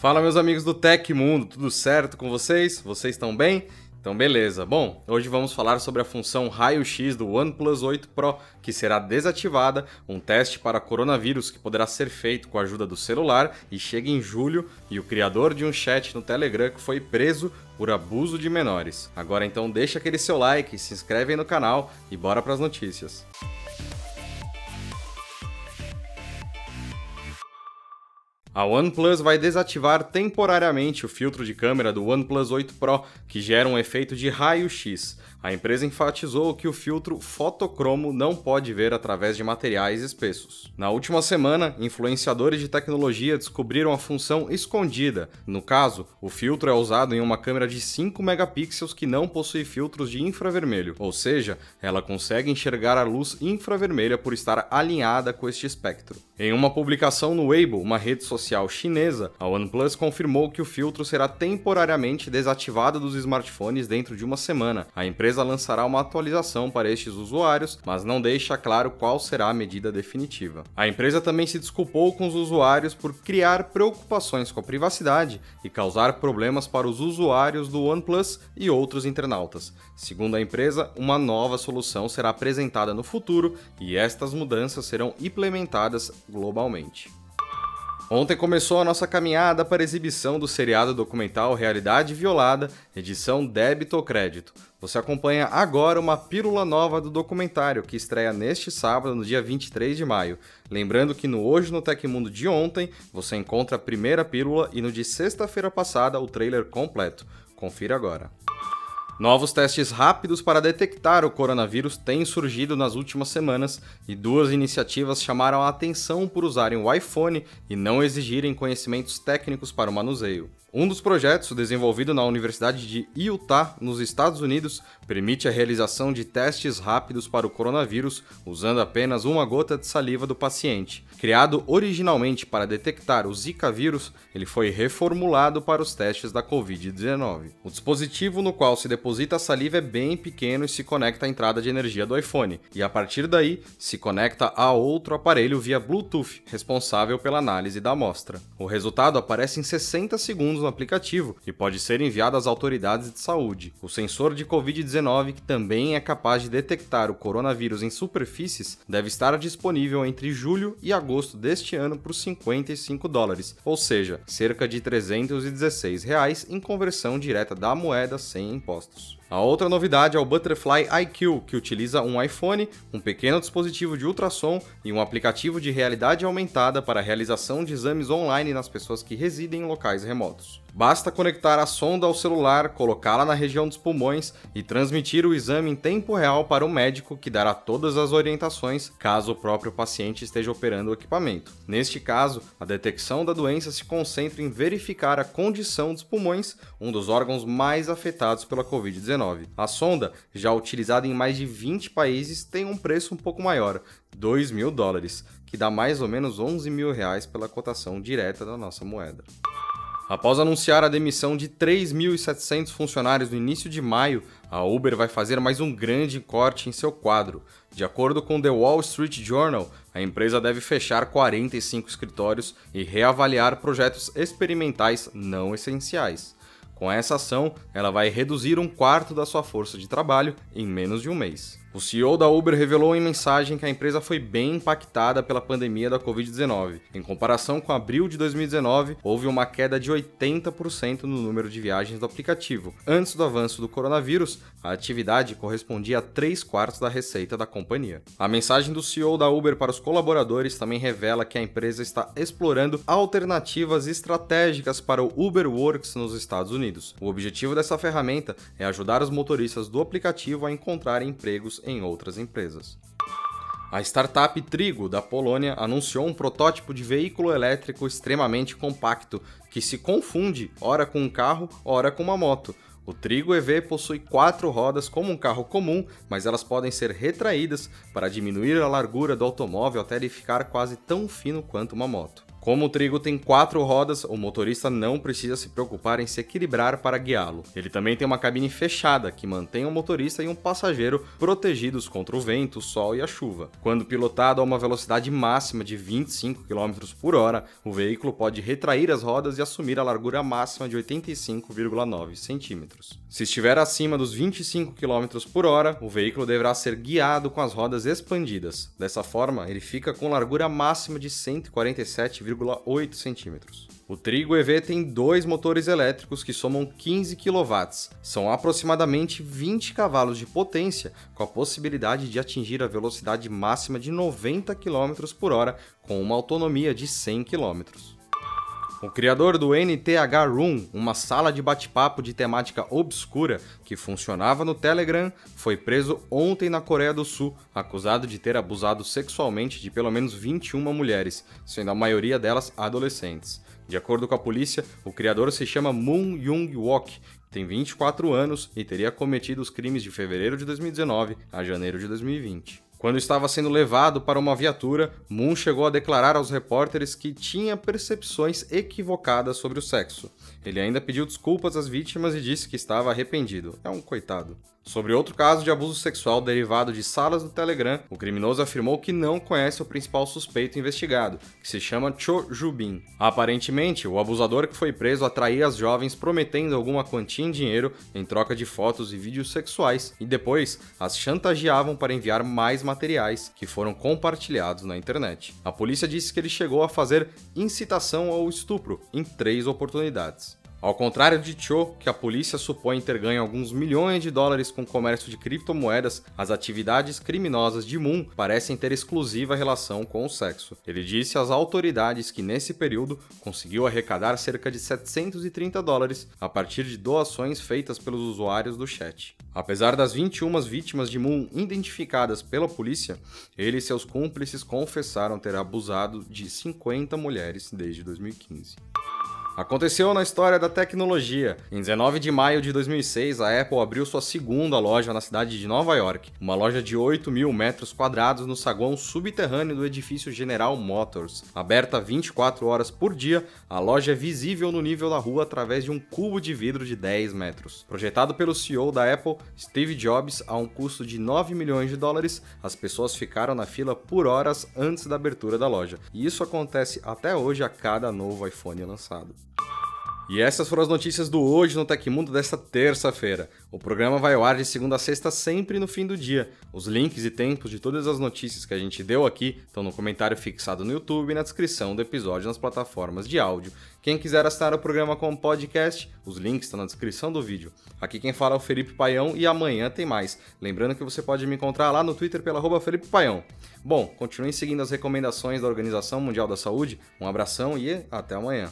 Fala meus amigos do Tech Mundo, tudo certo com vocês? Vocês estão bem? Então beleza. Bom, hoje vamos falar sobre a função raio-x do OnePlus 8 Pro, que será desativada, um teste para coronavírus que poderá ser feito com a ajuda do celular e chega em julho, e o criador de um chat no Telegram que foi preso por abuso de menores. Agora então deixa aquele seu like, se inscreve aí no canal e bora para as notícias. A OnePlus vai desativar temporariamente o filtro de câmera do OnePlus 8 Pro, que gera um efeito de raio-x. A empresa enfatizou que o filtro fotocromo não pode ver através de materiais espessos. Na última semana, influenciadores de tecnologia descobriram a função escondida. No caso, o filtro é usado em uma câmera de 5 megapixels que não possui filtros de infravermelho, ou seja, ela consegue enxergar a luz infravermelha por estar alinhada com este espectro. Em uma publicação no Weibo, uma rede social chinesa, a OnePlus confirmou que o filtro será temporariamente desativado dos smartphones dentro de uma semana. A empresa lançará uma atualização para estes usuários, mas não deixa claro qual será a medida definitiva. A empresa também se desculpou com os usuários por criar preocupações com a privacidade e causar problemas para os usuários do OnePlus e outros internautas. Segundo a empresa, uma nova solução será apresentada no futuro e estas mudanças serão implementadas globalmente. Ontem começou a nossa caminhada para a exibição do seriado documental Realidade Violada, edição Débito ou Crédito. Você acompanha agora uma pílula nova do documentário, que estreia neste sábado, no dia 23 de maio. Lembrando que no Hoje no Tecmundo de ontem, você encontra a primeira pílula e no de sexta-feira passada o trailer completo. Confira agora. Novos testes rápidos para detectar o coronavírus têm surgido nas últimas semanas e duas iniciativas chamaram a atenção por usarem o iPhone e não exigirem conhecimentos técnicos para o manuseio. Um dos projetos, desenvolvido na Universidade de Utah, nos Estados Unidos, permite a realização de testes rápidos para o coronavírus usando apenas uma gota de saliva do paciente. Criado originalmente para detectar o Zika vírus, ele foi reformulado para os testes da Covid-19. O dispositivo no qual se deposita a saliva é bem pequeno e se conecta à entrada de energia do iPhone, e a partir daí se conecta a outro aparelho via Bluetooth, responsável pela análise da amostra. O resultado aparece em 60 segundos no aplicativo e pode ser enviado às autoridades de saúde. O sensor de Covid-19, que também é capaz de detectar o coronavírus em superfícies, deve estar disponível entre julho e agosto deste ano por 55 dólares, ou seja, cerca de 316 reais em conversão direta da moeda sem impostos. House. A outra novidade é o Butterfly IQ, que utiliza um iPhone, um pequeno dispositivo de ultrassom e um aplicativo de realidade aumentada para a realização de exames online nas pessoas que residem em locais remotos. Basta conectar a sonda ao celular, colocá-la na região dos pulmões e transmitir o exame em tempo real para o médico que dará todas as orientações caso o próprio paciente esteja operando o equipamento. Neste caso, a detecção da doença se concentra em verificar a condição dos pulmões, um dos órgãos mais afetados pela Covid-19. A sonda, já utilizada em mais de 20 países, tem um preço um pouco maior, 2 mil dólares, que dá mais ou menos 11 mil reais pela cotação direta da nossa moeda. Após anunciar a demissão de 3.700 funcionários no início de maio, a Uber vai fazer mais um grande corte em seu quadro. De acordo com The Wall Street Journal, a empresa deve fechar 45 escritórios e reavaliar projetos experimentais não essenciais. Com essa ação, ela vai reduzir um quarto da sua força de trabalho em menos de um mês. O CEO da Uber revelou em mensagem que a empresa foi bem impactada pela pandemia da Covid-19. Em comparação com abril de 2019, houve uma queda de 80% no número de viagens do aplicativo. Antes do avanço do coronavírus, a atividade correspondia a 3 quartos da receita da companhia. A mensagem do CEO da Uber para os colaboradores também revela que a empresa está explorando alternativas estratégicas para o Uber Works nos Estados Unidos. O objetivo dessa ferramenta é ajudar os motoristas do aplicativo a encontrar empregos em outras empresas. A startup Trigo, da Polônia, anunciou um protótipo de veículo elétrico extremamente compacto que se confunde ora com um carro, ora com uma moto. O Trigo EV possui quatro rodas como um carro comum, mas elas podem ser retraídas para diminuir a largura do automóvel até ele ficar quase tão fino quanto uma moto. Como o trigo tem quatro rodas, o motorista não precisa se preocupar em se equilibrar para guiá-lo. Ele também tem uma cabine fechada que mantém o motorista e um passageiro protegidos contra o vento, o sol e a chuva. Quando pilotado a uma velocidade máxima de 25 km por hora, o veículo pode retrair as rodas e assumir a largura máxima de 85,9 centímetros. Se estiver acima dos 25 km por hora, o veículo deverá ser guiado com as rodas expandidas. Dessa forma, ele fica com largura máxima de 147,8 centímetros. O Trigo EV tem dois motores elétricos que somam 15 kW. São aproximadamente 20 cavalos de potência, com a possibilidade de atingir a velocidade máxima de 90 km por hora, com uma autonomia de 100 km. O criador do NTH Room, uma sala de bate-papo de temática obscura que funcionava no Telegram, foi preso ontem na Coreia do Sul, acusado de ter abusado sexualmente de pelo menos 21 mulheres, sendo a maioria delas adolescentes. De acordo com a polícia, o criador se chama Moon Young-wok, tem 24 anos e teria cometido os crimes de fevereiro de 2019 a janeiro de 2020. Quando estava sendo levado para uma viatura, Moon chegou a declarar aos repórteres que tinha percepções equivocadas sobre o sexo. Ele ainda pediu desculpas às vítimas e disse que estava arrependido. É um coitado. Sobre outro caso de abuso sexual derivado de salas do Telegram, o criminoso afirmou que não conhece o principal suspeito investigado, que se chama Cho Jubin. Aparentemente, o abusador que foi preso atraía as jovens prometendo alguma quantia em dinheiro em troca de fotos e vídeos sexuais e depois as chantageavam para enviar mais materiais que foram compartilhados na internet. A polícia disse que ele chegou a fazer incitação ao estupro em três oportunidades. Ao contrário de Cho, que a polícia supõe ter ganho alguns milhões de dólares com o comércio de criptomoedas, as atividades criminosas de Moon parecem ter exclusiva relação com o sexo. Ele disse às autoridades que nesse período conseguiu arrecadar cerca de 730 dólares a partir de doações feitas pelos usuários do chat. Apesar das 21 vítimas de Moon identificadas pela polícia, ele e seus cúmplices confessaram ter abusado de 50 mulheres desde 2015. Aconteceu na história da tecnologia. Em 19 de maio de 2006, a Apple abriu sua segunda loja na cidade de Nova York, uma loja de 8 mil metros quadrados no saguão subterrâneo do edifício General Motors. Aberta 24 horas por dia, a loja é visível no nível da rua através de um cubo de vidro de 10 metros. Projetado pelo CEO da Apple, Steve Jobs, a um custo de 9 milhões de dólares, as pessoas ficaram na fila por horas antes da abertura da loja. E isso acontece até hoje a cada novo iPhone lançado. E essas foram as notícias do Hoje no Tecmundo desta terça-feira. O programa vai ao ar de segunda a sexta, sempre no fim do dia. Os links e tempos de todas as notícias que a gente deu aqui estão no comentário fixado no YouTube e na descrição do episódio nas plataformas de áudio. Quem quiser assinar o programa como podcast, os links estão na descrição do vídeo. Aqui quem fala é o Felipe Paião e amanhã tem mais. Lembrando que você pode me encontrar lá no Twitter pela arroba Felipe Paião. Bom, continuem seguindo as recomendações da Organização Mundial da Saúde. Um abração e até amanhã.